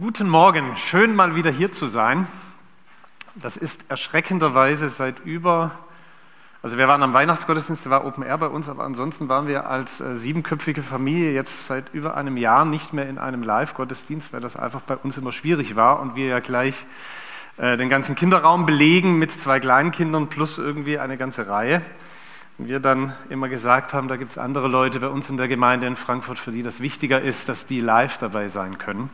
Guten Morgen, schön mal wieder hier zu sein. Das ist erschreckenderweise seit über, also wir waren am Weihnachtsgottesdienst, der war Open Air bei uns, aber ansonsten waren wir als äh, siebenköpfige Familie jetzt seit über einem Jahr nicht mehr in einem Live-Gottesdienst, weil das einfach bei uns immer schwierig war und wir ja gleich äh, den ganzen Kinderraum belegen mit zwei Kleinkindern plus irgendwie eine ganze Reihe. Und wir dann immer gesagt haben, da gibt es andere Leute bei uns in der Gemeinde in Frankfurt, für die das wichtiger ist, dass die live dabei sein können.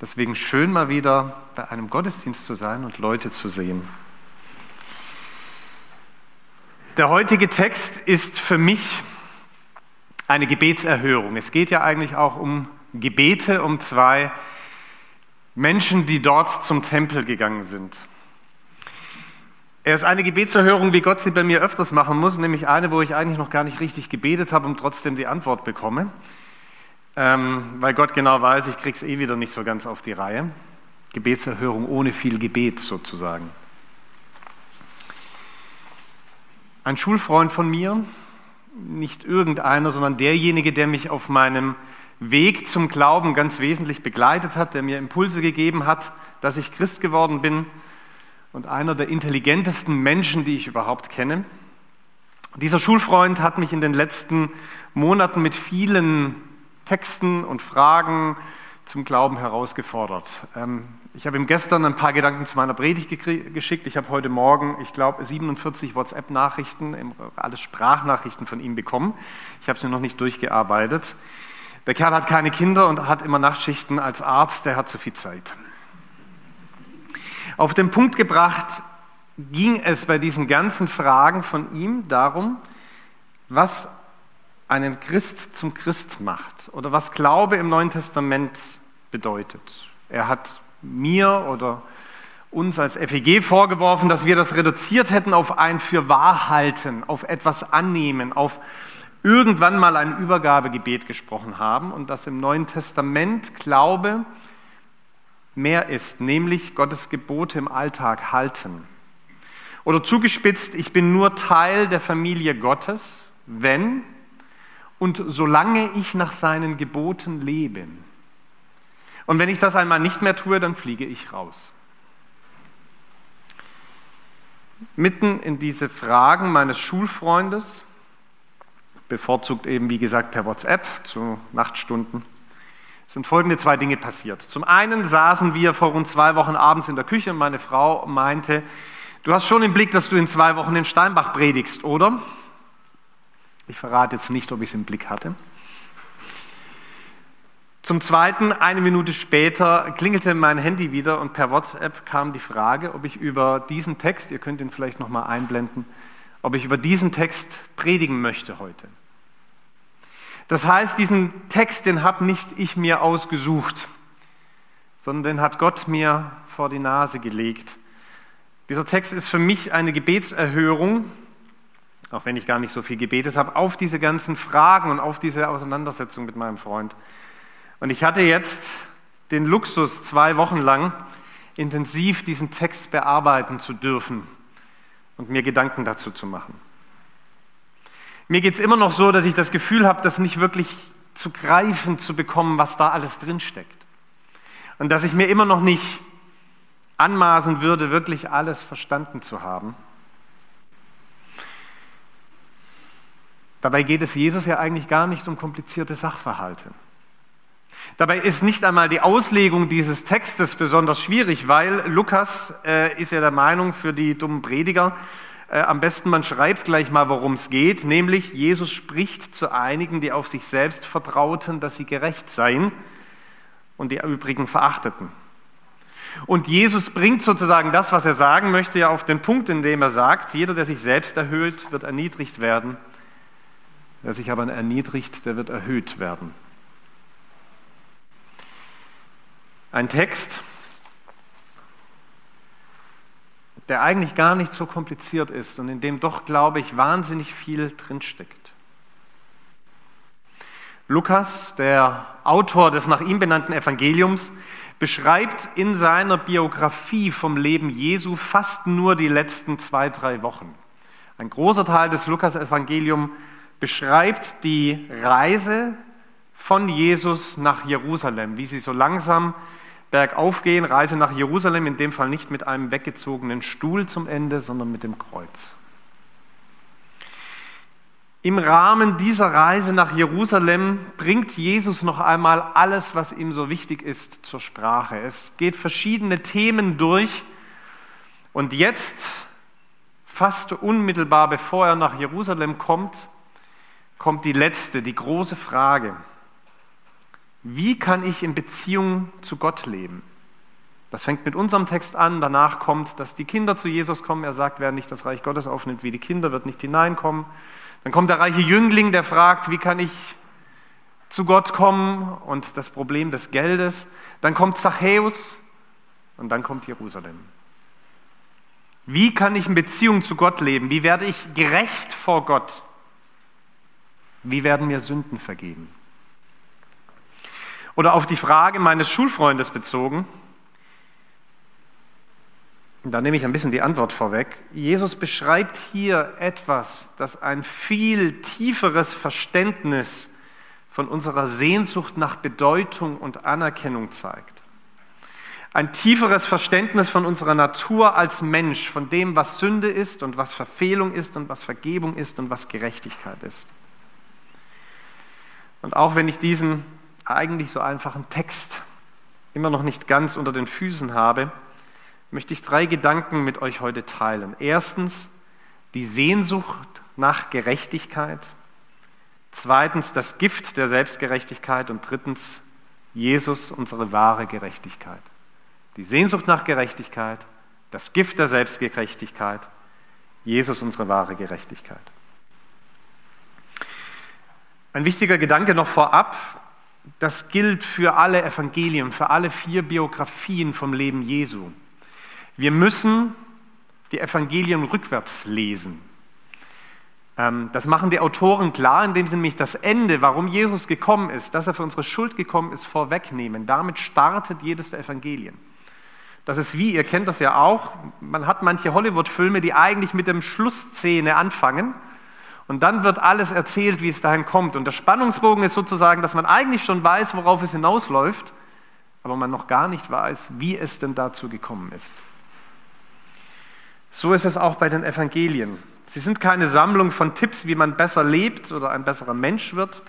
Deswegen schön mal wieder bei einem Gottesdienst zu sein und Leute zu sehen. Der heutige Text ist für mich eine Gebetserhörung. Es geht ja eigentlich auch um Gebete, um zwei Menschen, die dort zum Tempel gegangen sind. Er ist eine Gebetserhörung, wie Gott sie bei mir öfters machen muss, nämlich eine, wo ich eigentlich noch gar nicht richtig gebetet habe und trotzdem die Antwort bekomme, ähm, weil Gott genau weiß, ich krieg's eh wieder nicht so ganz auf die Reihe. Gebetserhörung ohne viel Gebet sozusagen. Ein Schulfreund von mir, nicht irgendeiner, sondern derjenige, der mich auf meinem Weg zum Glauben ganz wesentlich begleitet hat, der mir Impulse gegeben hat, dass ich Christ geworden bin, und einer der intelligentesten Menschen, die ich überhaupt kenne. Dieser Schulfreund hat mich in den letzten Monaten mit vielen Texten und Fragen zum Glauben herausgefordert. Ähm, ich habe ihm gestern ein paar Gedanken zu meiner Predigt geschickt. Ich habe heute Morgen, ich glaube, 47 WhatsApp-Nachrichten, alles Sprachnachrichten von ihm bekommen. Ich habe sie noch nicht durchgearbeitet. Der Kerl hat keine Kinder und hat immer Nachtschichten als Arzt, der hat zu viel Zeit. Auf den Punkt gebracht ging es bei diesen ganzen Fragen von ihm darum, was einen Christ zum Christ macht oder was Glaube im Neuen Testament bedeutet. Er hat mir oder uns als FEG vorgeworfen, dass wir das reduziert hätten auf ein Fürwahrhalten, auf etwas annehmen, auf irgendwann mal ein Übergabegebet gesprochen haben und dass im Neuen Testament Glaube mehr ist, nämlich Gottes Gebote im Alltag halten. Oder zugespitzt, ich bin nur Teil der Familie Gottes, wenn und solange ich nach seinen Geboten lebe. Und wenn ich das einmal nicht mehr tue, dann fliege ich raus. Mitten in diese Fragen meines Schulfreundes, bevorzugt eben wie gesagt per WhatsApp zu Nachtstunden, sind folgende zwei Dinge passiert. Zum einen saßen wir vor rund zwei Wochen abends in der Küche und meine Frau meinte, du hast schon im Blick, dass du in zwei Wochen in Steinbach predigst, oder? Ich verrate jetzt nicht, ob ich es im Blick hatte. Zum Zweiten, eine Minute später, klingelte mein Handy wieder und per WhatsApp kam die Frage, ob ich über diesen Text, ihr könnt ihn vielleicht nochmal einblenden, ob ich über diesen Text predigen möchte heute. Das heißt, diesen Text, den habe nicht ich mir ausgesucht, sondern den hat Gott mir vor die Nase gelegt. Dieser Text ist für mich eine Gebetserhörung, auch wenn ich gar nicht so viel gebetet habe, auf diese ganzen Fragen und auf diese Auseinandersetzung mit meinem Freund. Und ich hatte jetzt den Luxus, zwei Wochen lang intensiv diesen Text bearbeiten zu dürfen und mir Gedanken dazu zu machen. Mir geht es immer noch so, dass ich das Gefühl habe, das nicht wirklich zu greifen zu bekommen, was da alles drinsteckt. Und dass ich mir immer noch nicht anmaßen würde, wirklich alles verstanden zu haben. Dabei geht es Jesus ja eigentlich gar nicht um komplizierte Sachverhalte. Dabei ist nicht einmal die Auslegung dieses Textes besonders schwierig, weil Lukas äh, ist ja der Meinung für die dummen Prediger, äh, am besten, man schreibt gleich mal, worum es geht, nämlich Jesus spricht zu einigen, die auf sich selbst vertrauten, dass sie gerecht seien und die übrigen verachteten. Und Jesus bringt sozusagen das, was er sagen möchte, ja auf den Punkt, in dem er sagt, jeder, der sich selbst erhöht, wird erniedrigt werden. Wer sich aber erniedrigt, der wird erhöht werden. Ein Text, der eigentlich gar nicht so kompliziert ist und in dem doch, glaube ich, wahnsinnig viel drinsteckt. Lukas, der Autor des nach ihm benannten Evangeliums, beschreibt in seiner Biografie vom Leben Jesu fast nur die letzten zwei, drei Wochen. Ein großer Teil des Lukas-Evangelium beschreibt die Reise von Jesus nach Jerusalem, wie sie so langsam bergauf gehen, Reise nach Jerusalem, in dem Fall nicht mit einem weggezogenen Stuhl zum Ende, sondern mit dem Kreuz. Im Rahmen dieser Reise nach Jerusalem bringt Jesus noch einmal alles, was ihm so wichtig ist, zur Sprache. Es geht verschiedene Themen durch und jetzt, fast unmittelbar bevor er nach Jerusalem kommt, kommt die letzte, die große Frage. Wie kann ich in Beziehung zu Gott leben? Das fängt mit unserem Text an, danach kommt, dass die Kinder zu Jesus kommen. Er sagt, wer nicht das Reich Gottes aufnimmt wie die Kinder, wird nicht hineinkommen. Dann kommt der reiche Jüngling, der fragt, wie kann ich zu Gott kommen und das Problem des Geldes. Dann kommt Zachäus und dann kommt Jerusalem. Wie kann ich in Beziehung zu Gott leben? Wie werde ich gerecht vor Gott? Wie werden mir Sünden vergeben? Oder auf die Frage meines Schulfreundes bezogen, da nehme ich ein bisschen die Antwort vorweg. Jesus beschreibt hier etwas, das ein viel tieferes Verständnis von unserer Sehnsucht nach Bedeutung und Anerkennung zeigt. Ein tieferes Verständnis von unserer Natur als Mensch, von dem, was Sünde ist und was Verfehlung ist und was Vergebung ist und was Gerechtigkeit ist. Und auch wenn ich diesen eigentlich so einfachen Text immer noch nicht ganz unter den Füßen habe, möchte ich drei Gedanken mit euch heute teilen. Erstens die Sehnsucht nach Gerechtigkeit. Zweitens das Gift der Selbstgerechtigkeit. Und drittens Jesus, unsere wahre Gerechtigkeit. Die Sehnsucht nach Gerechtigkeit, das Gift der Selbstgerechtigkeit, Jesus, unsere wahre Gerechtigkeit. Ein wichtiger Gedanke noch vorab, das gilt für alle Evangelien, für alle vier Biografien vom Leben Jesu. Wir müssen die Evangelien rückwärts lesen. Ähm, das machen die Autoren klar, indem sie nämlich das Ende, warum Jesus gekommen ist, dass er für unsere Schuld gekommen ist, vorwegnehmen. Damit startet jedes der Evangelien. Das ist wie, ihr kennt das ja auch, man hat manche Hollywood-Filme, die eigentlich mit dem Schlussszene anfangen und dann wird alles erzählt, wie es dahin kommt. Und der Spannungsbogen ist sozusagen, dass man eigentlich schon weiß, worauf es hinausläuft, aber man noch gar nicht weiß, wie es denn dazu gekommen ist. So ist es auch bei den Evangelien. Sie sind keine Sammlung von Tipps, wie man besser lebt oder ein besserer Mensch wird,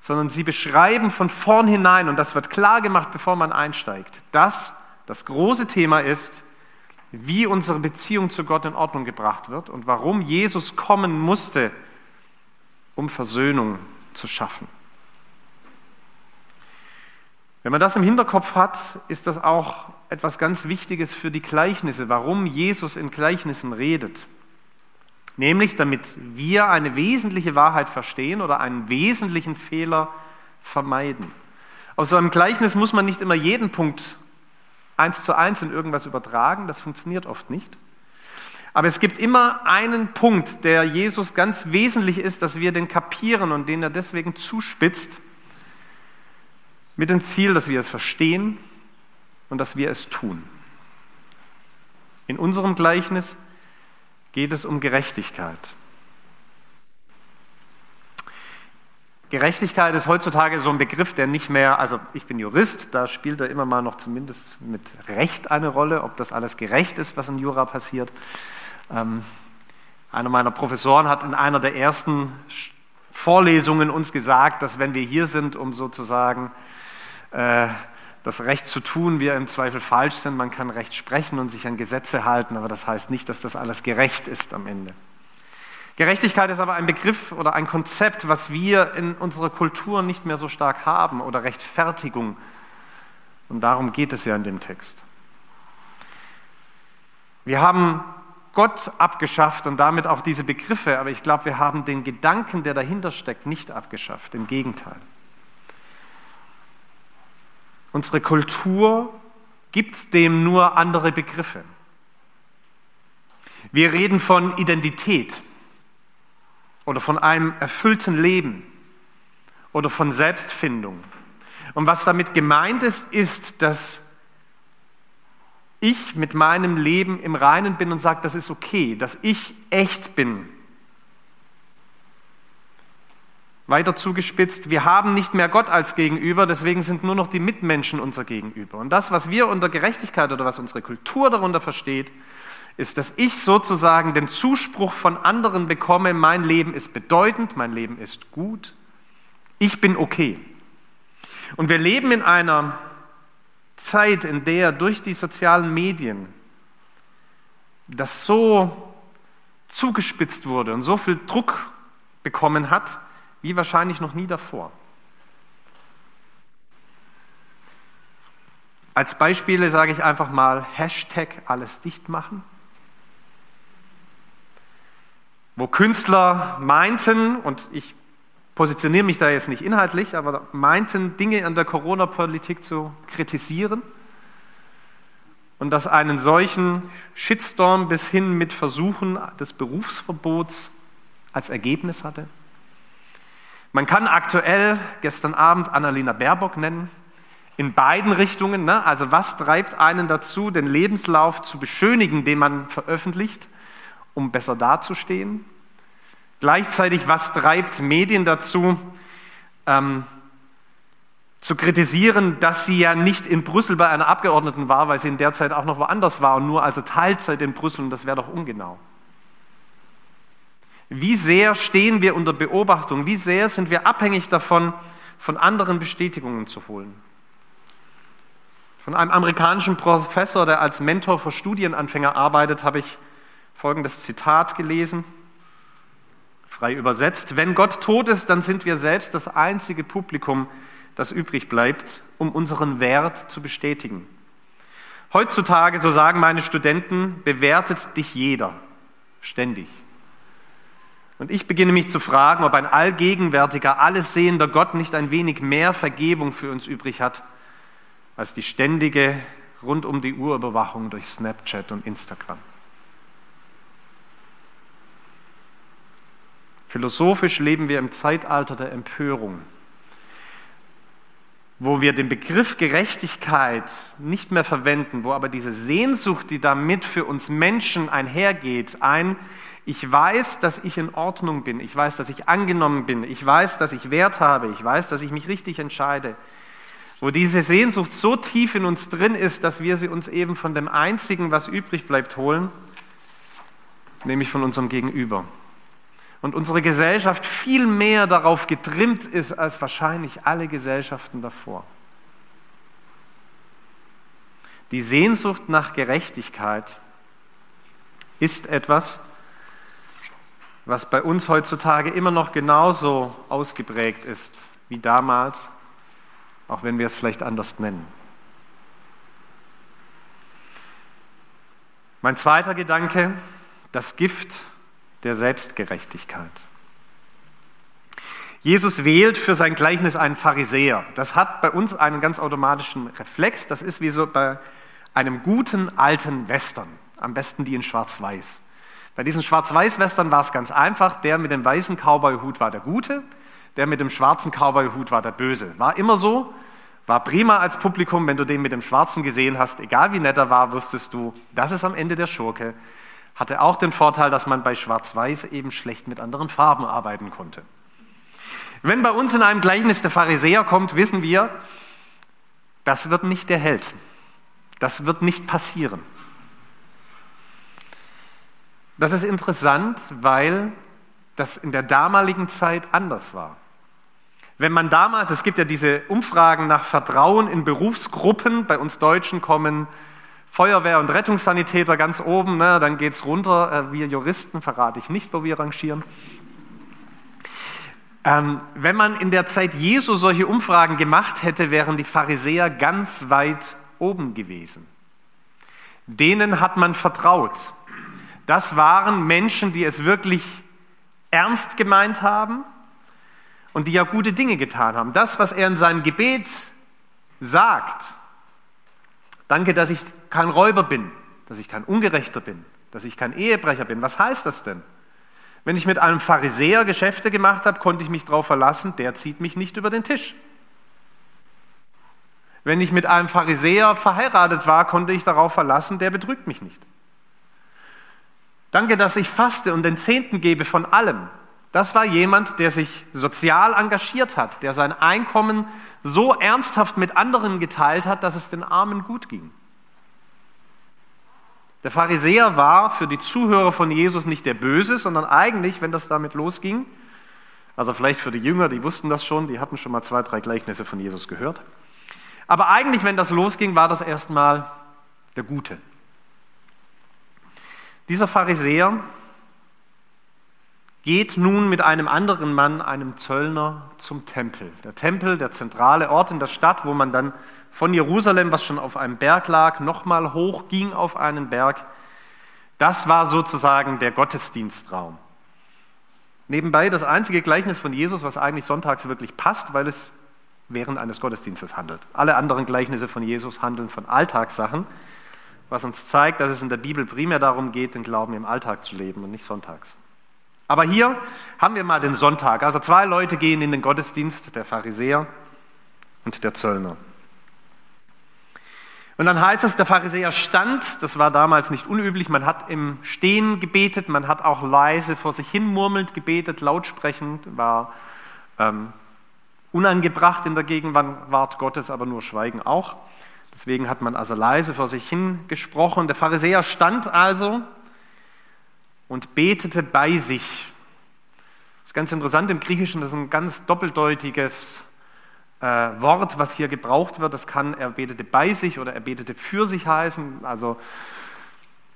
sondern sie beschreiben von vornherein, und das wird klar gemacht, bevor man einsteigt, dass das große Thema ist, wie unsere Beziehung zu Gott in Ordnung gebracht wird und warum Jesus kommen musste, um Versöhnung zu schaffen. Wenn man das im Hinterkopf hat, ist das auch etwas ganz Wichtiges für die Gleichnisse, warum Jesus in Gleichnissen redet. Nämlich damit wir eine wesentliche Wahrheit verstehen oder einen wesentlichen Fehler vermeiden. Aus so einem Gleichnis muss man nicht immer jeden Punkt eins zu eins in irgendwas übertragen, das funktioniert oft nicht. Aber es gibt immer einen Punkt, der Jesus ganz wesentlich ist, dass wir den kapieren und den er deswegen zuspitzt, mit dem Ziel, dass wir es verstehen und dass wir es tun. In unserem Gleichnis geht es um Gerechtigkeit. Gerechtigkeit ist heutzutage so ein Begriff, der nicht mehr, also ich bin Jurist, da spielt er immer mal noch zumindest mit Recht eine Rolle, ob das alles gerecht ist, was im Jura passiert. Ähm, einer meiner Professoren hat in einer der ersten Vorlesungen uns gesagt, dass wenn wir hier sind, um sozusagen äh, das Recht zu tun, wir im Zweifel falsch sind, man kann Recht sprechen und sich an Gesetze halten, aber das heißt nicht, dass das alles gerecht ist am Ende. Gerechtigkeit ist aber ein Begriff oder ein Konzept, was wir in unserer Kultur nicht mehr so stark haben oder Rechtfertigung. Und darum geht es ja in dem Text. Wir haben Gott abgeschafft und damit auch diese Begriffe, aber ich glaube, wir haben den Gedanken, der dahinter steckt, nicht abgeschafft. Im Gegenteil. Unsere Kultur gibt dem nur andere Begriffe. Wir reden von Identität oder von einem erfüllten Leben oder von Selbstfindung. Und was damit gemeint ist, ist, dass ich mit meinem Leben im Reinen bin und sage, das ist okay, dass ich echt bin. Weiter zugespitzt, wir haben nicht mehr Gott als Gegenüber, deswegen sind nur noch die Mitmenschen unser Gegenüber. Und das, was wir unter Gerechtigkeit oder was unsere Kultur darunter versteht, ist, dass ich sozusagen den Zuspruch von anderen bekomme, mein Leben ist bedeutend, mein Leben ist gut, ich bin okay. Und wir leben in einer Zeit, in der durch die sozialen Medien das so zugespitzt wurde und so viel Druck bekommen hat, wie wahrscheinlich noch nie davor. Als Beispiele sage ich einfach mal Hashtag alles dicht machen, wo Künstler meinten, und ich positioniere mich da jetzt nicht inhaltlich, aber meinten, Dinge an der Corona-Politik zu kritisieren und dass einen solchen Shitstorm bis hin mit Versuchen des Berufsverbots als Ergebnis hatte. Man kann aktuell gestern Abend Annalena Baerbock nennen, in beiden Richtungen. Ne? Also was treibt einen dazu, den Lebenslauf zu beschönigen, den man veröffentlicht, um besser dazustehen? Gleichzeitig, was treibt Medien dazu, ähm, zu kritisieren, dass sie ja nicht in Brüssel bei einer Abgeordneten war, weil sie in der Zeit auch noch woanders war und nur also Teilzeit in Brüssel und das wäre doch ungenau. Wie sehr stehen wir unter Beobachtung? Wie sehr sind wir abhängig davon, von anderen Bestätigungen zu holen? Von einem amerikanischen Professor, der als Mentor für Studienanfänger arbeitet, habe ich folgendes Zitat gelesen, frei übersetzt. Wenn Gott tot ist, dann sind wir selbst das einzige Publikum, das übrig bleibt, um unseren Wert zu bestätigen. Heutzutage, so sagen meine Studenten, bewertet dich jeder, ständig. Und ich beginne mich zu fragen, ob ein allgegenwärtiger, alles sehender Gott nicht ein wenig mehr Vergebung für uns übrig hat, als die ständige rund um die Uhr Überwachung durch Snapchat und Instagram. Philosophisch leben wir im Zeitalter der Empörung, wo wir den Begriff Gerechtigkeit nicht mehr verwenden, wo aber diese Sehnsucht, die damit für uns Menschen einhergeht, ein ich weiß, dass ich in Ordnung bin. Ich weiß, dass ich angenommen bin. Ich weiß, dass ich Wert habe. Ich weiß, dass ich mich richtig entscheide. Wo diese Sehnsucht so tief in uns drin ist, dass wir sie uns eben von dem Einzigen, was übrig bleibt, holen, nämlich von unserem Gegenüber. Und unsere Gesellschaft viel mehr darauf getrimmt ist als wahrscheinlich alle Gesellschaften davor. Die Sehnsucht nach Gerechtigkeit ist etwas, was bei uns heutzutage immer noch genauso ausgeprägt ist wie damals, auch wenn wir es vielleicht anders nennen. Mein zweiter Gedanke, das Gift der Selbstgerechtigkeit. Jesus wählt für sein Gleichnis einen Pharisäer. Das hat bei uns einen ganz automatischen Reflex. Das ist wie so bei einem guten alten Western, am besten die in Schwarz-Weiß. Bei diesen Schwarz-Weiß-Western war es ganz einfach. Der mit dem weißen Cowboy-Hut war der Gute, der mit dem schwarzen Cowboy-Hut war der Böse. War immer so, war prima als Publikum, wenn du den mit dem Schwarzen gesehen hast, egal wie nett er war, wusstest du, das ist am Ende der Schurke. Hatte auch den Vorteil, dass man bei Schwarz-Weiß eben schlecht mit anderen Farben arbeiten konnte. Wenn bei uns in einem Gleichnis der Pharisäer kommt, wissen wir, das wird nicht der Held. Das wird nicht passieren. Das ist interessant, weil das in der damaligen Zeit anders war. Wenn man damals, es gibt ja diese Umfragen nach Vertrauen in Berufsgruppen, bei uns Deutschen kommen Feuerwehr und Rettungssanitäter ganz oben, ne, dann geht es runter, äh, wir Juristen verrate ich nicht, wo wir rangieren. Ähm, wenn man in der Zeit Jesu solche Umfragen gemacht hätte, wären die Pharisäer ganz weit oben gewesen. Denen hat man vertraut. Das waren Menschen, die es wirklich ernst gemeint haben und die ja gute Dinge getan haben. Das, was er in seinem Gebet sagt, danke, dass ich kein Räuber bin, dass ich kein Ungerechter bin, dass ich kein Ehebrecher bin. Was heißt das denn? Wenn ich mit einem Pharisäer Geschäfte gemacht habe, konnte ich mich darauf verlassen, der zieht mich nicht über den Tisch. Wenn ich mit einem Pharisäer verheiratet war, konnte ich darauf verlassen, der betrügt mich nicht. Danke, dass ich faste und den Zehnten gebe von allem. Das war jemand, der sich sozial engagiert hat, der sein Einkommen so ernsthaft mit anderen geteilt hat, dass es den Armen gut ging. Der Pharisäer war für die Zuhörer von Jesus nicht der Böse, sondern eigentlich, wenn das damit losging, also vielleicht für die Jünger, die wussten das schon, die hatten schon mal zwei, drei Gleichnisse von Jesus gehört. Aber eigentlich, wenn das losging, war das erstmal der Gute. Dieser Pharisäer geht nun mit einem anderen Mann, einem Zöllner, zum Tempel. Der Tempel, der zentrale Ort in der Stadt, wo man dann von Jerusalem, was schon auf einem Berg lag, nochmal hoch ging auf einen Berg. Das war sozusagen der Gottesdienstraum. Nebenbei das einzige Gleichnis von Jesus, was eigentlich sonntags wirklich passt, weil es während eines Gottesdienstes handelt. Alle anderen Gleichnisse von Jesus handeln von Alltagssachen, was uns zeigt, dass es in der Bibel primär darum geht, den Glauben im Alltag zu leben und nicht sonntags. Aber hier haben wir mal den Sonntag. Also zwei Leute gehen in den Gottesdienst, der Pharisäer und der Zöllner. Und dann heißt es, der Pharisäer stand, das war damals nicht unüblich, man hat im Stehen gebetet, man hat auch leise vor sich hin murmelnd gebetet, lautsprechend, war ähm, unangebracht in der Gegenwart Gottes, aber nur Schweigen auch. Deswegen hat man also leise vor sich hin gesprochen. Der Pharisäer stand also und betete bei sich. Das ist ganz interessant im Griechischen, das ist ein ganz doppeldeutiges äh, Wort, was hier gebraucht wird. Das kann er betete bei sich oder er betete für sich heißen. Also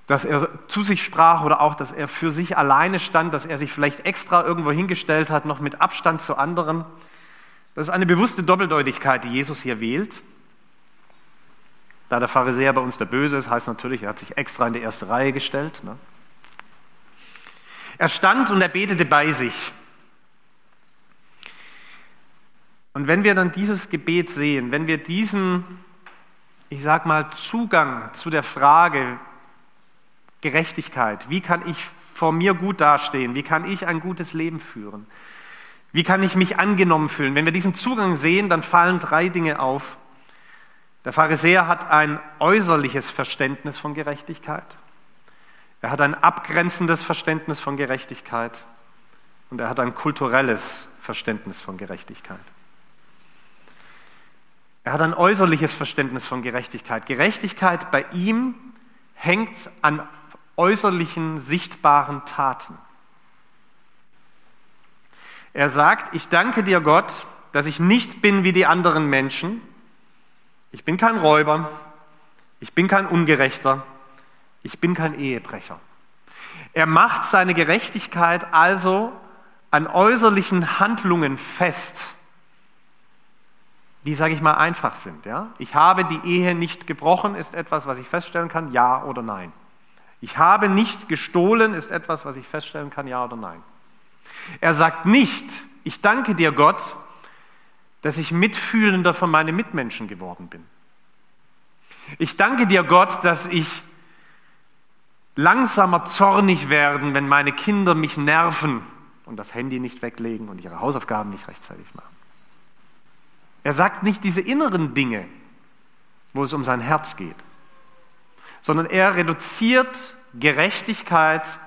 dass er zu sich sprach oder auch, dass er für sich alleine stand, dass er sich vielleicht extra irgendwo hingestellt hat, noch mit Abstand zu anderen. Das ist eine bewusste Doppeldeutigkeit, die Jesus hier wählt. Da der Pharisäer bei uns der Böse ist, heißt natürlich, er hat sich extra in die erste Reihe gestellt. Ne? Er stand und er betete bei sich. Und wenn wir dann dieses Gebet sehen, wenn wir diesen, ich sag mal, Zugang zu der Frage Gerechtigkeit, wie kann ich vor mir gut dastehen, wie kann ich ein gutes Leben führen, wie kann ich mich angenommen fühlen, wenn wir diesen Zugang sehen, dann fallen drei Dinge auf. Der Pharisäer hat ein äußerliches Verständnis von Gerechtigkeit. Er hat ein abgrenzendes Verständnis von Gerechtigkeit und er hat ein kulturelles Verständnis von Gerechtigkeit. Er hat ein äußerliches Verständnis von Gerechtigkeit. Gerechtigkeit bei ihm hängt an äußerlichen, sichtbaren Taten. Er sagt, ich danke dir Gott, dass ich nicht bin wie die anderen Menschen. Ich bin kein Räuber, ich bin kein Ungerechter, ich bin kein Ehebrecher. Er macht seine Gerechtigkeit also an äußerlichen Handlungen fest die, sage ich mal, einfach sind. Ja? Ich habe die Ehe nicht gebrochen, ist etwas, was ich feststellen kann, ja oder nein. Ich habe nicht gestohlen, ist etwas, was ich feststellen kann, ja oder nein. Er sagt nicht, ich danke dir Gott, dass ich mitfühlender für meine Mitmenschen geworden bin. Ich danke dir Gott, dass ich langsamer zornig werden, wenn meine Kinder mich nerven und das Handy nicht weglegen und ihre Hausaufgaben nicht rechtzeitig machen. Er sagt nicht diese inneren Dinge, wo es um sein Herz geht, sondern er reduziert Gerechtigkeit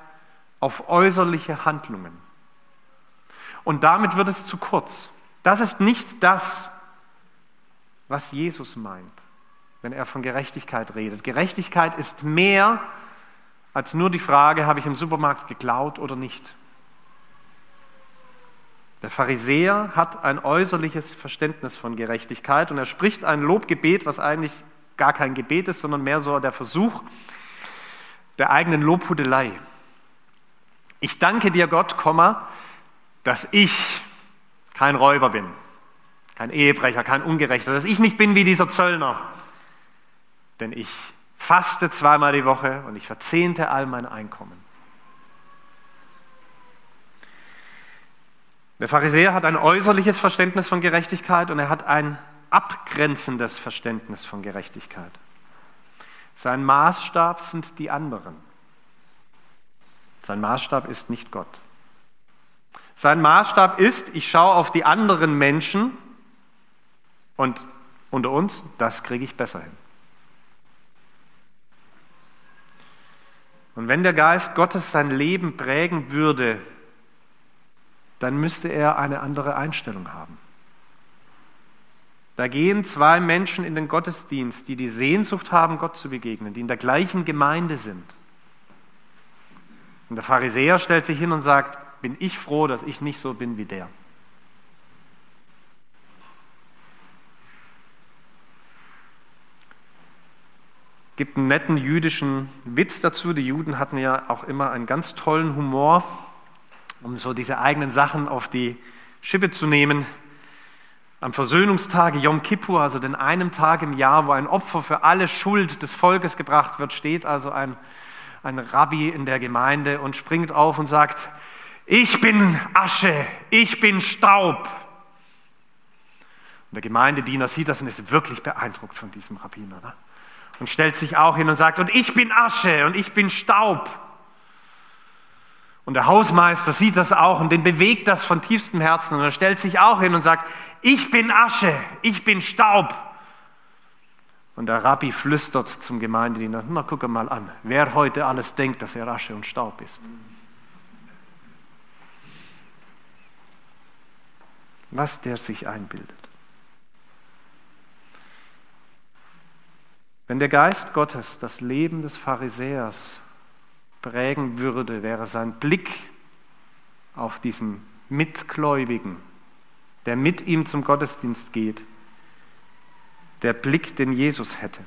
auf äußerliche Handlungen. Und damit wird es zu kurz. Das ist nicht das, was Jesus meint, wenn er von Gerechtigkeit redet. Gerechtigkeit ist mehr als nur die Frage, habe ich im Supermarkt geklaut oder nicht. Der Pharisäer hat ein äußerliches Verständnis von Gerechtigkeit und er spricht ein Lobgebet, was eigentlich gar kein Gebet ist, sondern mehr so der Versuch der eigenen Lobhudelei. Ich danke dir, Gott, dass ich kein Räuber bin, kein Ehebrecher, kein Ungerechter, dass ich nicht bin wie dieser Zöllner, denn ich faste zweimal die Woche und ich verzehnte all mein Einkommen. Der Pharisäer hat ein äußerliches Verständnis von Gerechtigkeit und er hat ein abgrenzendes Verständnis von Gerechtigkeit. Sein Maßstab sind die anderen. Sein Maßstab ist nicht Gott. Sein Maßstab ist, ich schaue auf die anderen Menschen und unter uns, das kriege ich besser hin. Und wenn der Geist Gottes sein Leben prägen würde, dann müsste er eine andere Einstellung haben. Da gehen zwei Menschen in den Gottesdienst, die die Sehnsucht haben, Gott zu begegnen, die in der gleichen Gemeinde sind. Und der Pharisäer stellt sich hin und sagt, bin ich froh, dass ich nicht so bin wie der. Gibt einen netten jüdischen Witz dazu. Die Juden hatten ja auch immer einen ganz tollen Humor, um so diese eigenen Sachen auf die Schippe zu nehmen. Am Versöhnungstag Yom Kippur, also den einen Tag im Jahr, wo ein Opfer für alle Schuld des Volkes gebracht wird, steht also ein, ein Rabbi in der Gemeinde und springt auf und sagt, ich bin Asche, ich bin Staub. Und der Gemeindediener sieht das und ist wirklich beeindruckt von diesem Rabbiner. Ne? Und stellt sich auch hin und sagt, und ich bin Asche und ich bin Staub. Und der Hausmeister sieht das auch und den bewegt das von tiefstem Herzen und er stellt sich auch hin und sagt, ich bin Asche, ich bin Staub. Und der Rabbi flüstert zum Gemeindediener, na guck mal an, wer heute alles denkt, dass er Asche und Staub ist. Was der sich einbildet. Wenn der Geist Gottes das Leben des Pharisäers prägen würde, wäre sein Blick auf diesen Mitgläubigen, der mit ihm zum Gottesdienst geht, der Blick, den Jesus hätte.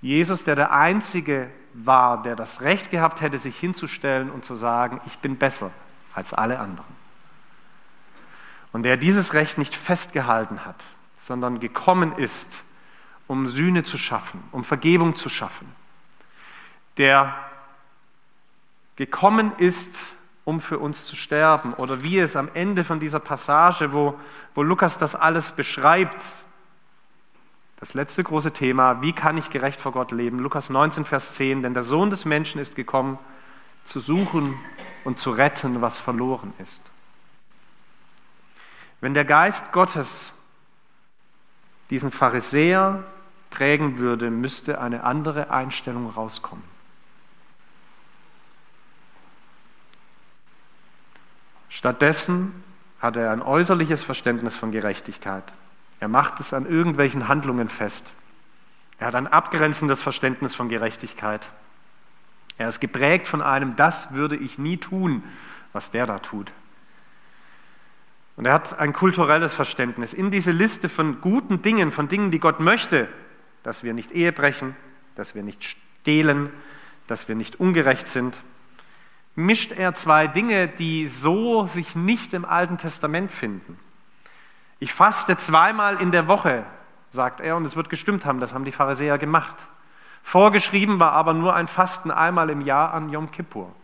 Jesus, der der Einzige war, der das Recht gehabt hätte, sich hinzustellen und zu sagen, ich bin besser als alle anderen. Und der dieses Recht nicht festgehalten hat, sondern gekommen ist, um Sühne zu schaffen, um Vergebung zu schaffen, der gekommen ist, um für uns zu sterben. Oder wie es am Ende von dieser Passage, wo, wo Lukas das alles beschreibt, das letzte große Thema, wie kann ich gerecht vor Gott leben? Lukas 19, Vers 10, denn der Sohn des Menschen ist gekommen, zu suchen und zu retten, was verloren ist. Wenn der Geist Gottes diesen Pharisäer prägen würde, müsste eine andere Einstellung rauskommen. Stattdessen hat er ein äußerliches Verständnis von Gerechtigkeit. Er macht es an irgendwelchen Handlungen fest. Er hat ein abgrenzendes Verständnis von Gerechtigkeit. Er ist geprägt von einem, das würde ich nie tun, was der da tut. Und er hat ein kulturelles Verständnis. In diese Liste von guten Dingen, von Dingen, die Gott möchte, dass wir nicht Ehe brechen, dass wir nicht stehlen, dass wir nicht ungerecht sind, mischt er zwei Dinge, die so sich nicht im Alten Testament finden. Ich faste zweimal in der Woche, sagt er, und es wird gestimmt haben, das haben die Pharisäer gemacht. Vorgeschrieben war aber nur ein Fasten einmal im Jahr an Yom Kippur.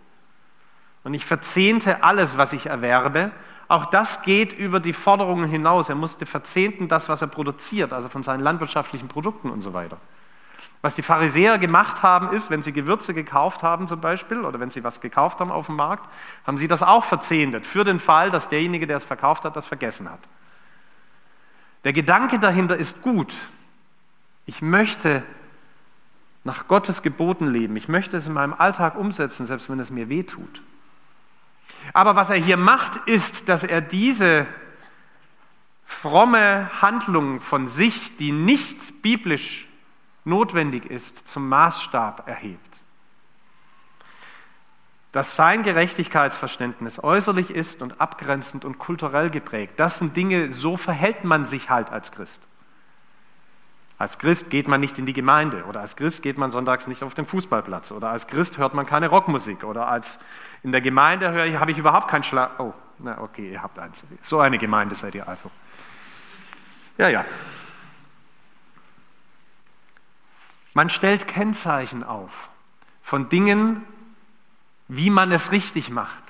Und ich verzehnte alles, was ich erwerbe, auch das geht über die Forderungen hinaus. Er musste verzehnten das, was er produziert, also von seinen landwirtschaftlichen Produkten und so weiter. Was die Pharisäer gemacht haben, ist, wenn sie Gewürze gekauft haben zum Beispiel oder wenn sie was gekauft haben auf dem Markt, haben sie das auch verzehntet, für den Fall, dass derjenige, der es verkauft hat, das vergessen hat. Der Gedanke dahinter ist gut. Ich möchte nach Gottes Geboten leben. Ich möchte es in meinem Alltag umsetzen, selbst wenn es mir weh tut. Aber was er hier macht, ist, dass er diese fromme Handlung von sich, die nicht biblisch notwendig ist, zum Maßstab erhebt. Dass sein Gerechtigkeitsverständnis äußerlich ist und abgrenzend und kulturell geprägt, das sind Dinge, so verhält man sich halt als Christ. Als Christ geht man nicht in die Gemeinde oder als Christ geht man sonntags nicht auf den Fußballplatz oder als Christ hört man keine Rockmusik oder als in der Gemeinde höre ich, habe ich überhaupt keinen Schlag. Oh, na okay, ihr habt eins. So eine Gemeinde seid ihr also. Ja, ja. Man stellt Kennzeichen auf von Dingen, wie man es richtig macht.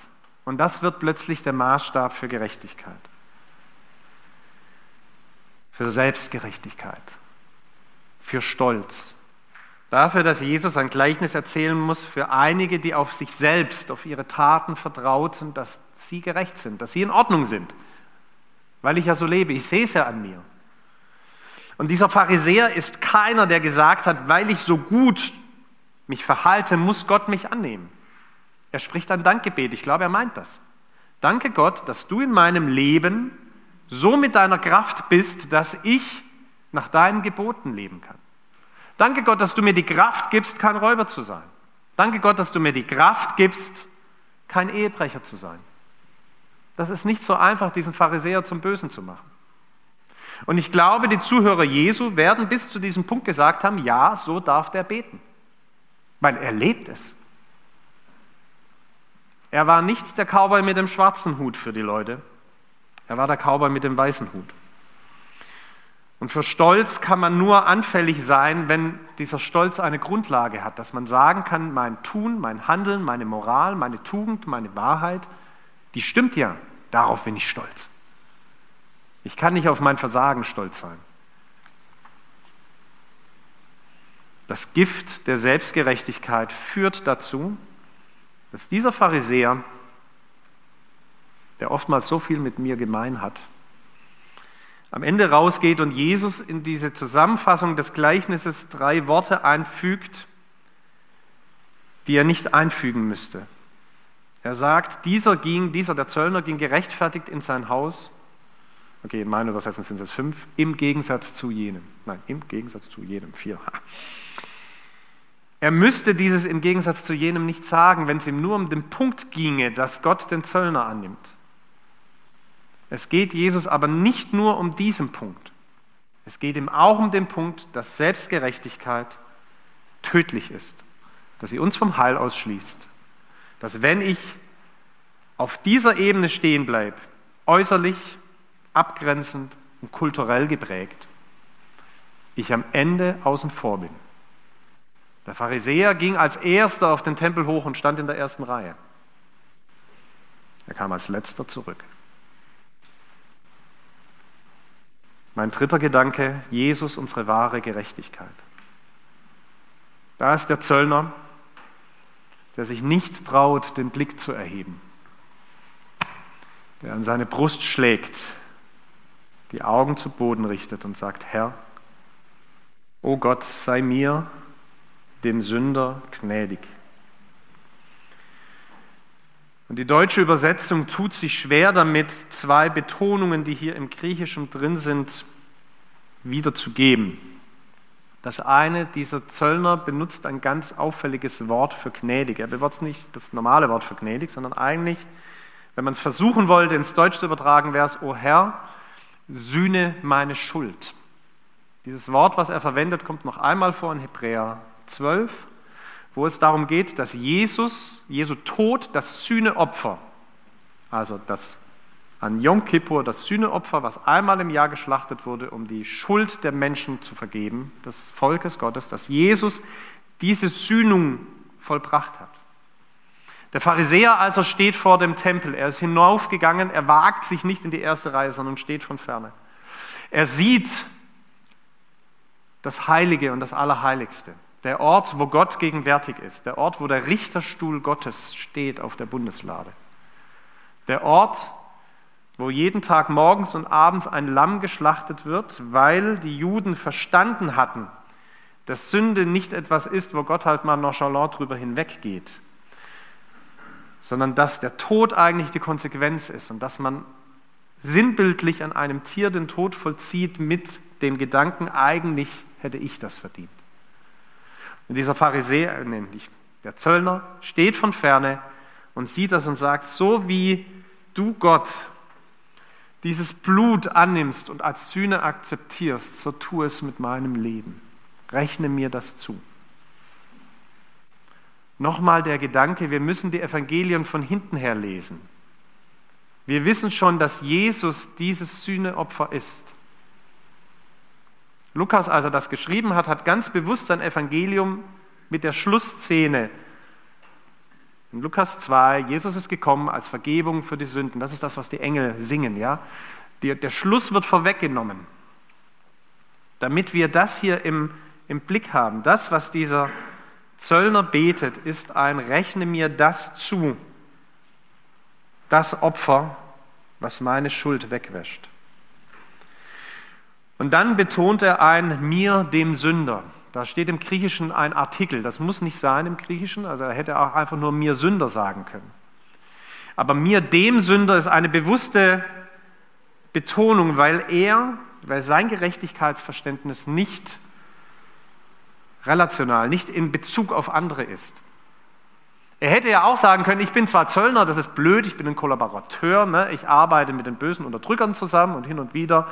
Und das wird plötzlich der Maßstab für Gerechtigkeit, für Selbstgerechtigkeit für Stolz. Dafür, dass Jesus ein Gleichnis erzählen muss für einige, die auf sich selbst, auf ihre Taten vertrauten, dass sie gerecht sind, dass sie in Ordnung sind. Weil ich ja so lebe, ich sehe es ja an mir. Und dieser Pharisäer ist keiner, der gesagt hat, weil ich so gut mich verhalte, muss Gott mich annehmen. Er spricht ein Dankgebet, ich glaube, er meint das. Danke Gott, dass du in meinem Leben so mit deiner Kraft bist, dass ich nach deinen Geboten leben kann. Danke Gott, dass du mir die Kraft gibst, kein Räuber zu sein. Danke Gott, dass du mir die Kraft gibst, kein Ehebrecher zu sein. Das ist nicht so einfach, diesen Pharisäer zum Bösen zu machen. Und ich glaube, die Zuhörer Jesu werden bis zu diesem Punkt gesagt haben, ja, so darf der beten, weil er lebt es. Er war nicht der Cowboy mit dem schwarzen Hut für die Leute, er war der Cowboy mit dem weißen Hut. Und für Stolz kann man nur anfällig sein, wenn dieser Stolz eine Grundlage hat, dass man sagen kann, mein Tun, mein Handeln, meine Moral, meine Tugend, meine Wahrheit, die stimmt ja, darauf bin ich stolz. Ich kann nicht auf mein Versagen stolz sein. Das Gift der Selbstgerechtigkeit führt dazu, dass dieser Pharisäer, der oftmals so viel mit mir gemein hat, am Ende rausgeht und Jesus in diese Zusammenfassung des Gleichnisses drei Worte einfügt, die er nicht einfügen müsste. Er sagt, dieser ging, dieser der Zöllner ging gerechtfertigt in sein Haus Okay, in meiner Übersetzung sind es fünf. Im Gegensatz zu jenem. Nein, im Gegensatz zu jenem. Vier. Er müsste dieses im Gegensatz zu jenem nicht sagen, wenn es ihm nur um den Punkt ginge, dass Gott den Zöllner annimmt. Es geht Jesus aber nicht nur um diesen Punkt. Es geht ihm auch um den Punkt, dass Selbstgerechtigkeit tödlich ist, dass sie uns vom Heil ausschließt. Dass wenn ich auf dieser Ebene stehen bleibe, äußerlich, abgrenzend und kulturell geprägt, ich am Ende außen vor bin. Der Pharisäer ging als erster auf den Tempel hoch und stand in der ersten Reihe. Er kam als letzter zurück. Mein dritter Gedanke, Jesus, unsere wahre Gerechtigkeit. Da ist der Zöllner, der sich nicht traut, den Blick zu erheben, der an seine Brust schlägt, die Augen zu Boden richtet und sagt, Herr, o Gott, sei mir, dem Sünder, gnädig. Und die deutsche Übersetzung tut sich schwer damit, zwei Betonungen, die hier im Griechischen drin sind, wiederzugeben. Das eine, dieser Zöllner benutzt ein ganz auffälliges Wort für gnädig. Er benutzt nicht das normale Wort für gnädig, sondern eigentlich, wenn man es versuchen wollte, ins Deutsch zu übertragen, wäre es, O Herr, sühne meine Schuld. Dieses Wort, was er verwendet, kommt noch einmal vor in Hebräer 12, wo es darum geht, dass Jesus, Jesu Tod, das Sühneopfer, also das an Yom Kippur, das Sühneopfer, was einmal im Jahr geschlachtet wurde, um die Schuld der Menschen zu vergeben, des Volkes Gottes, dass Jesus diese Sühnung vollbracht hat. Der Pharisäer also steht vor dem Tempel. Er ist hinaufgegangen, er wagt sich nicht in die erste Reihe, sondern steht von ferne. Er sieht das Heilige und das Allerheiligste. Der Ort, wo Gott gegenwärtig ist. Der Ort, wo der Richterstuhl Gottes steht auf der Bundeslade. Der Ort, wo jeden Tag morgens und abends ein Lamm geschlachtet wird, weil die Juden verstanden hatten, dass Sünde nicht etwas ist, wo Gott halt mal nonchalant drüber hinweggeht, sondern dass der Tod eigentlich die Konsequenz ist und dass man sinnbildlich an einem Tier den Tod vollzieht mit dem Gedanken, eigentlich hätte ich das verdient. Und dieser Pharisäer, nämlich der Zöllner, steht von ferne und sieht das und sagt, so wie du Gott dieses Blut annimmst und als Sühne akzeptierst, so tu es mit meinem Leben. Rechne mir das zu. Nochmal der Gedanke, wir müssen die Evangelien von hinten her lesen. Wir wissen schon, dass Jesus dieses Sühneopfer ist. Lukas, als er das geschrieben hat, hat ganz bewusst sein Evangelium mit der Schlussszene in Lukas 2, Jesus ist gekommen als Vergebung für die Sünden. Das ist das, was die Engel singen. Ja? Der, Schluss wird vorweggenommen, damit wir das hier im, im Blick haben. Das, was dieser Zöllner betet, ist ein Rechne mir das zu, das Opfer, was meine Schuld wegwäscht. Und dann betont er ein mir dem Sünder. Da steht im Griechischen ein Artikel. Das muss nicht sein im Griechischen, also er hätte auch einfach nur mir Sünder sagen können. Aber mir, dem Sünder, ist eine bewusste Betonung, weil er, weil sein Gerechtigkeitsverständnis nicht relational, nicht in Bezug auf andere ist. Er hätte ja auch sagen können, ich bin zwar Zöllner, das ist blöd, ich bin ein Kollaborateur, ne? ich arbeite mit den bösen Unterdrückern zusammen und hin und wieder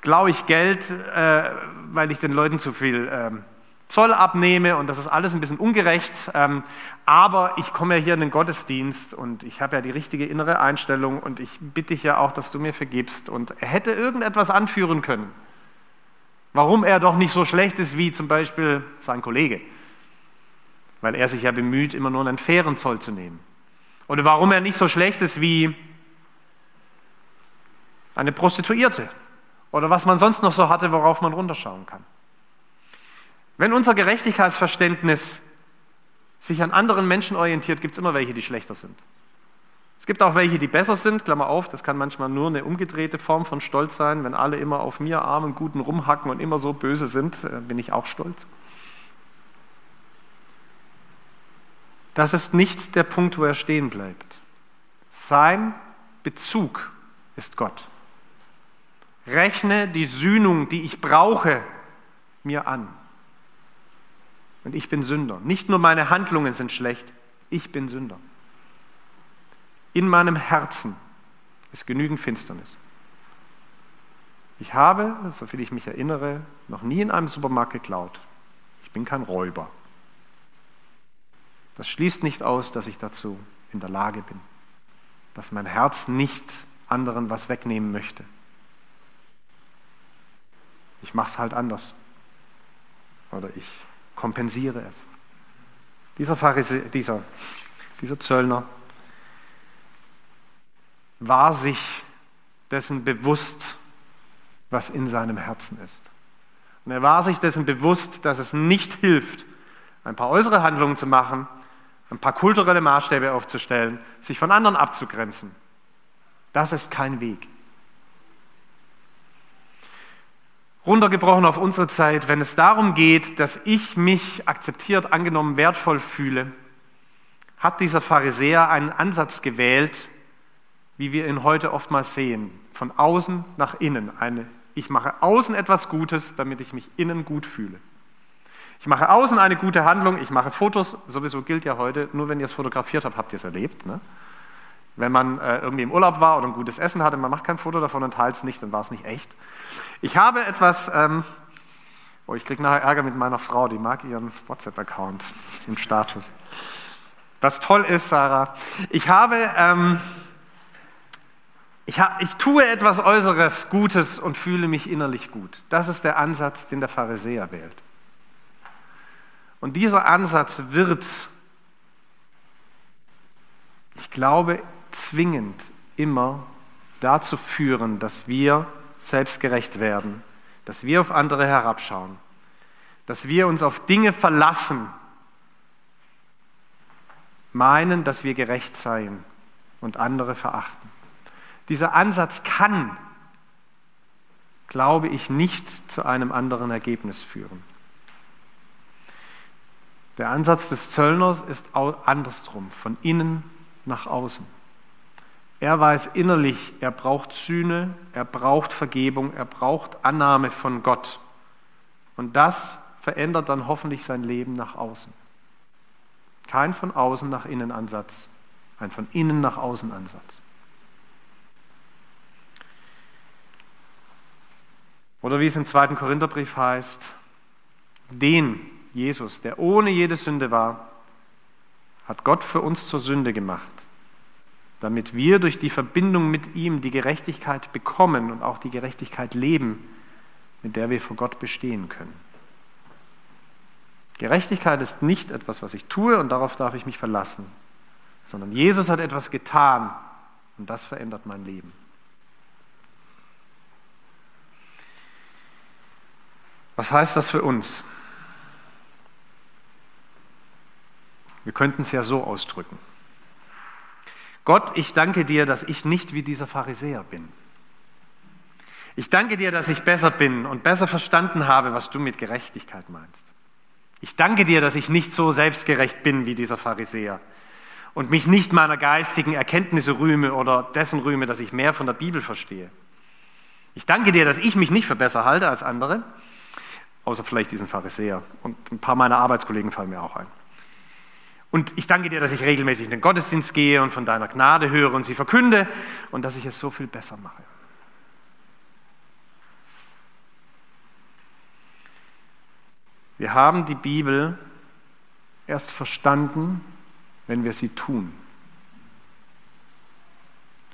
klaue ich Geld, äh, weil ich den Leuten zu viel ähm, Zoll abnehme und das ist alles ein bisschen ungerecht, ähm, aber ich komme ja hier in den Gottesdienst und ich habe ja die richtige innere Einstellung und ich bitte dich ja auch, dass du mir vergibst. Und er hätte irgendetwas anführen können, warum er doch nicht so schlecht ist wie zum Beispiel sein Kollege. Weil er sich ja bemüht, immer nur einen fairen Zoll zu nehmen. Oder warum er nicht so schlecht ist wie eine Prostituierte oder was man sonst noch so hatte, worauf man runterschauen kann. Wenn unser Gerechtigkeitsverständnis sich an anderen Menschen orientiert, gibt es immer welche, die schlechter sind. Es gibt auch welche, die besser sind, Klammer auf, das kann manchmal nur eine umgedrehte Form von Stolz sein. Wenn alle immer auf mir armen Guten rumhacken und immer so böse sind, äh, bin ich auch stolz. Das ist nicht der Punkt, wo er stehen bleibt. Sein Bezug ist Gott. Rechne die Sühnung, die ich brauche, mir an. Und ich bin Sünder. Nicht nur meine Handlungen sind schlecht, ich bin Sünder. In meinem Herzen ist genügend Finsternis. Ich habe, soviel ich mich erinnere, noch nie in einem Supermarkt geklaut. Ich bin kein Räuber. Das schließt nicht aus, dass ich dazu in der Lage bin, dass mein Herz nicht anderen was wegnehmen möchte. Ich mache es halt anders. Oder ich kompensiere es. Dieser, Pharise, dieser, dieser Zöllner war sich dessen bewusst, was in seinem Herzen ist. Und er war sich dessen bewusst, dass es nicht hilft, ein paar äußere Handlungen zu machen, ein paar kulturelle Maßstäbe aufzustellen, sich von anderen abzugrenzen. Das ist kein Weg. Runtergebrochen auf unsere Zeit, wenn es darum geht, dass ich mich akzeptiert, angenommen, wertvoll fühle, hat dieser Pharisäer einen Ansatz gewählt, wie wir ihn heute oftmals sehen, von außen nach innen. Eine, ich mache außen etwas Gutes, damit ich mich innen gut fühle. Ich mache außen eine gute Handlung, ich mache Fotos, sowieso gilt ja heute, nur wenn ihr es fotografiert habt, habt ihr es erlebt. Ne? Wenn man äh, irgendwie im Urlaub war oder ein gutes Essen hatte, man macht kein Foto davon und teilt es nicht, dann war es nicht echt. Ich habe etwas, ähm, oh, ich kriege nachher Ärger mit meiner Frau, die mag ihren WhatsApp-Account im Status. Was toll ist, Sarah, ich habe, ähm, ich, ha, ich tue etwas Äußeres Gutes und fühle mich innerlich gut. Das ist der Ansatz, den der Pharisäer wählt. Und dieser Ansatz wird, ich glaube, zwingend immer dazu führen, dass wir selbstgerecht werden, dass wir auf andere herabschauen, dass wir uns auf Dinge verlassen, meinen, dass wir gerecht seien und andere verachten. Dieser Ansatz kann, glaube ich, nicht zu einem anderen Ergebnis führen. Der Ansatz des Zöllners ist andersrum, von innen nach außen. Er weiß innerlich, er braucht Sühne, er braucht Vergebung, er braucht Annahme von Gott. Und das verändert dann hoffentlich sein Leben nach außen. Kein von außen nach innen Ansatz, ein von innen nach außen Ansatz. Oder wie es im zweiten Korintherbrief heißt, den Jesus, der ohne jede Sünde war, hat Gott für uns zur Sünde gemacht, damit wir durch die Verbindung mit ihm die Gerechtigkeit bekommen und auch die Gerechtigkeit leben, mit der wir vor Gott bestehen können. Gerechtigkeit ist nicht etwas, was ich tue und darauf darf ich mich verlassen, sondern Jesus hat etwas getan und das verändert mein Leben. Was heißt das für uns? Wir könnten es ja so ausdrücken. Gott, ich danke dir, dass ich nicht wie dieser Pharisäer bin. Ich danke dir, dass ich besser bin und besser verstanden habe, was du mit Gerechtigkeit meinst. Ich danke dir, dass ich nicht so selbstgerecht bin wie dieser Pharisäer. und mich nicht meiner geistigen Erkenntnisse rühme oder dessen rühme, dass ich mehr von der Bibel verstehe. Ich danke dir, dass ich mich nicht für besser halte als andere, außer vielleicht diesen Pharisäer. Und ein paar meiner Arbeitskollegen fallen mir auch ein. Und ich danke dir, dass ich regelmäßig in den Gottesdienst gehe und von deiner Gnade höre und sie verkünde und dass ich es so viel besser mache. Wir haben die Bibel erst verstanden, wenn wir sie tun.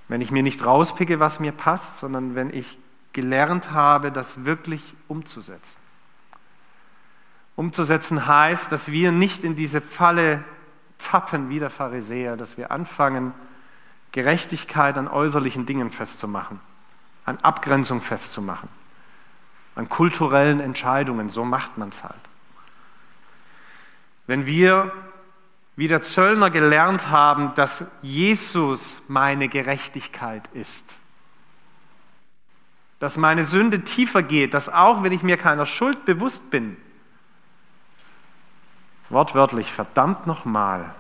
Wenn ich mir nicht rauspicke, was mir passt, sondern wenn ich gelernt habe, das wirklich umzusetzen. Umzusetzen heißt, dass wir nicht in diese Falle tappen wie der Pharisäer, dass wir anfangen, Gerechtigkeit an äußerlichen Dingen festzumachen, an Abgrenzung festzumachen, an kulturellen Entscheidungen. So macht man es halt. Wenn wir wie der Zöllner gelernt haben, dass Jesus meine Gerechtigkeit ist, dass meine Sünde tiefer geht, dass auch wenn ich mir keiner Schuld bewusst bin, wortwörtlich, verdammt nochmal,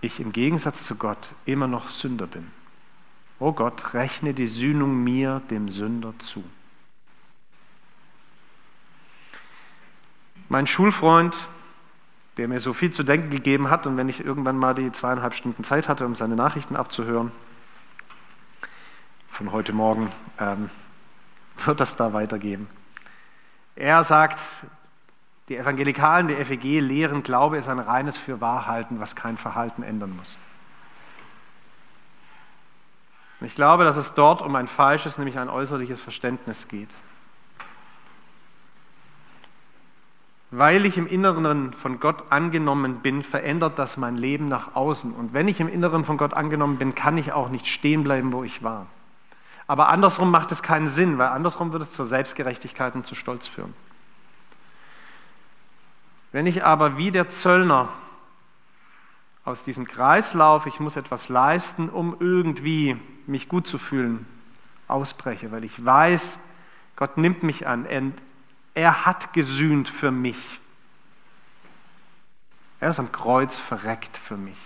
ich im Gegensatz zu Gott immer noch Sünder bin. O Gott, rechne die Sühnung mir, dem Sünder, zu. Mein Schulfreund, der mir so viel zu denken gegeben hat, und wenn ich irgendwann mal die zweieinhalb Stunden Zeit hatte, um seine Nachrichten abzuhören, von heute Morgen, ähm, wird das da weitergehen. Er sagt, die Evangelikalen, die FEG lehren, Glaube ist ein reines Fürwahrhalten, was kein Verhalten ändern muss. Und ich glaube, dass es dort um ein falsches, nämlich ein äußerliches Verständnis geht. Weil ich im Inneren von Gott angenommen bin, verändert das mein Leben nach außen. Und wenn ich im Inneren von Gott angenommen bin, kann ich auch nicht stehen bleiben, wo ich war. Aber andersrum macht es keinen Sinn, weil andersrum wird es zur Selbstgerechtigkeit und zu Stolz führen. Wenn ich aber wie der Zöllner aus diesem Kreislauf, ich muss etwas leisten, um irgendwie mich gut zu fühlen, ausbreche, weil ich weiß, Gott nimmt mich an, er hat gesühnt für mich. Er ist am Kreuz verreckt für mich.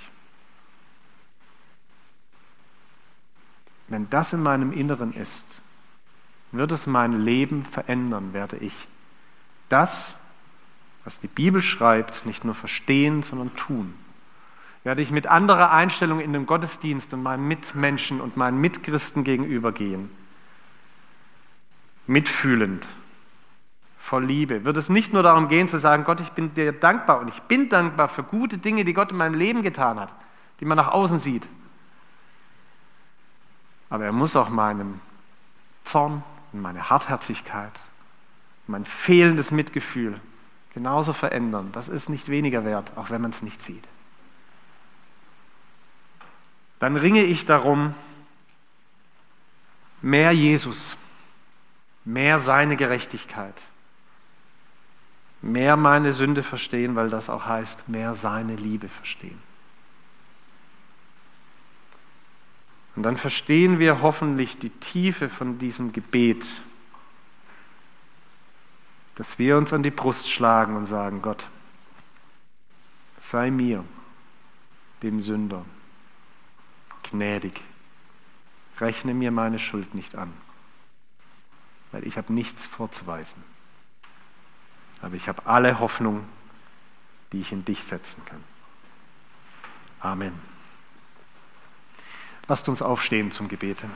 Wenn das in meinem Inneren ist, wird es mein Leben verändern, werde ich das, was die Bibel schreibt, nicht nur verstehen, sondern tun. Werde ich mit anderer Einstellung in den Gottesdienst und meinen Mitmenschen und meinen Mitchristen gegenübergehen. Mitfühlend, voll Liebe. Wird es nicht nur darum gehen zu sagen, Gott, ich bin dir dankbar und ich bin dankbar für gute Dinge, die Gott in meinem Leben getan hat, die man nach außen sieht. Aber er muss auch meinen Zorn und meine Hartherzigkeit, mein fehlendes Mitgefühl genauso verändern. Das ist nicht weniger wert, auch wenn man es nicht sieht. Dann ringe ich darum, mehr Jesus, mehr seine Gerechtigkeit mehr meine Sünde verstehen, weil das auch heißt, mehr seine Liebe verstehen. Und dann verstehen wir hoffentlich die Tiefe von diesem Gebet, dass wir uns an die Brust schlagen und sagen, Gott, sei mir, dem Sünder, gnädig, rechne mir meine Schuld nicht an, weil ich habe nichts vorzuweisen. Aber ich habe alle Hoffnung, die ich in dich setzen kann. Amen. Lasst uns aufstehen zum Gebeten.